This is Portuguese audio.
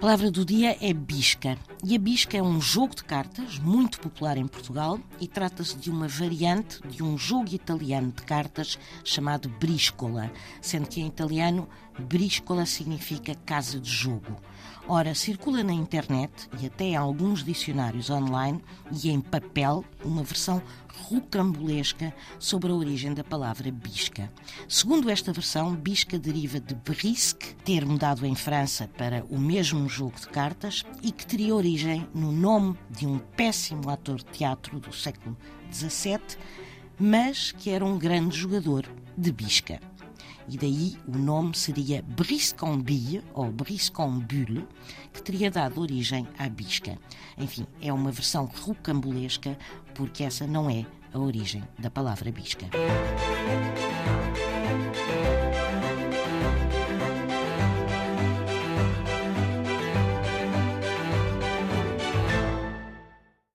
palavra do dia é bisca. E a bisca é um jogo de cartas muito popular em Portugal e trata-se de uma variante de um jogo italiano de cartas chamado briscola, sendo que em italiano briscola significa casa de jogo. Ora, circula na internet e até em alguns dicionários online e em papel uma versão rocambolesca sobre a origem da palavra bisca. Segundo esta versão, bisca deriva de brisque, termo dado em França para o mesmo jogo de cartas e que teria origem no nome de um péssimo ator de teatro do século XVII, mas que era um grande jogador de bisca e daí o nome seria Briscambille ou Briscambule, que teria dado origem à bisca. Enfim, é uma versão rocambolesca, porque essa não é a origem da palavra bisca.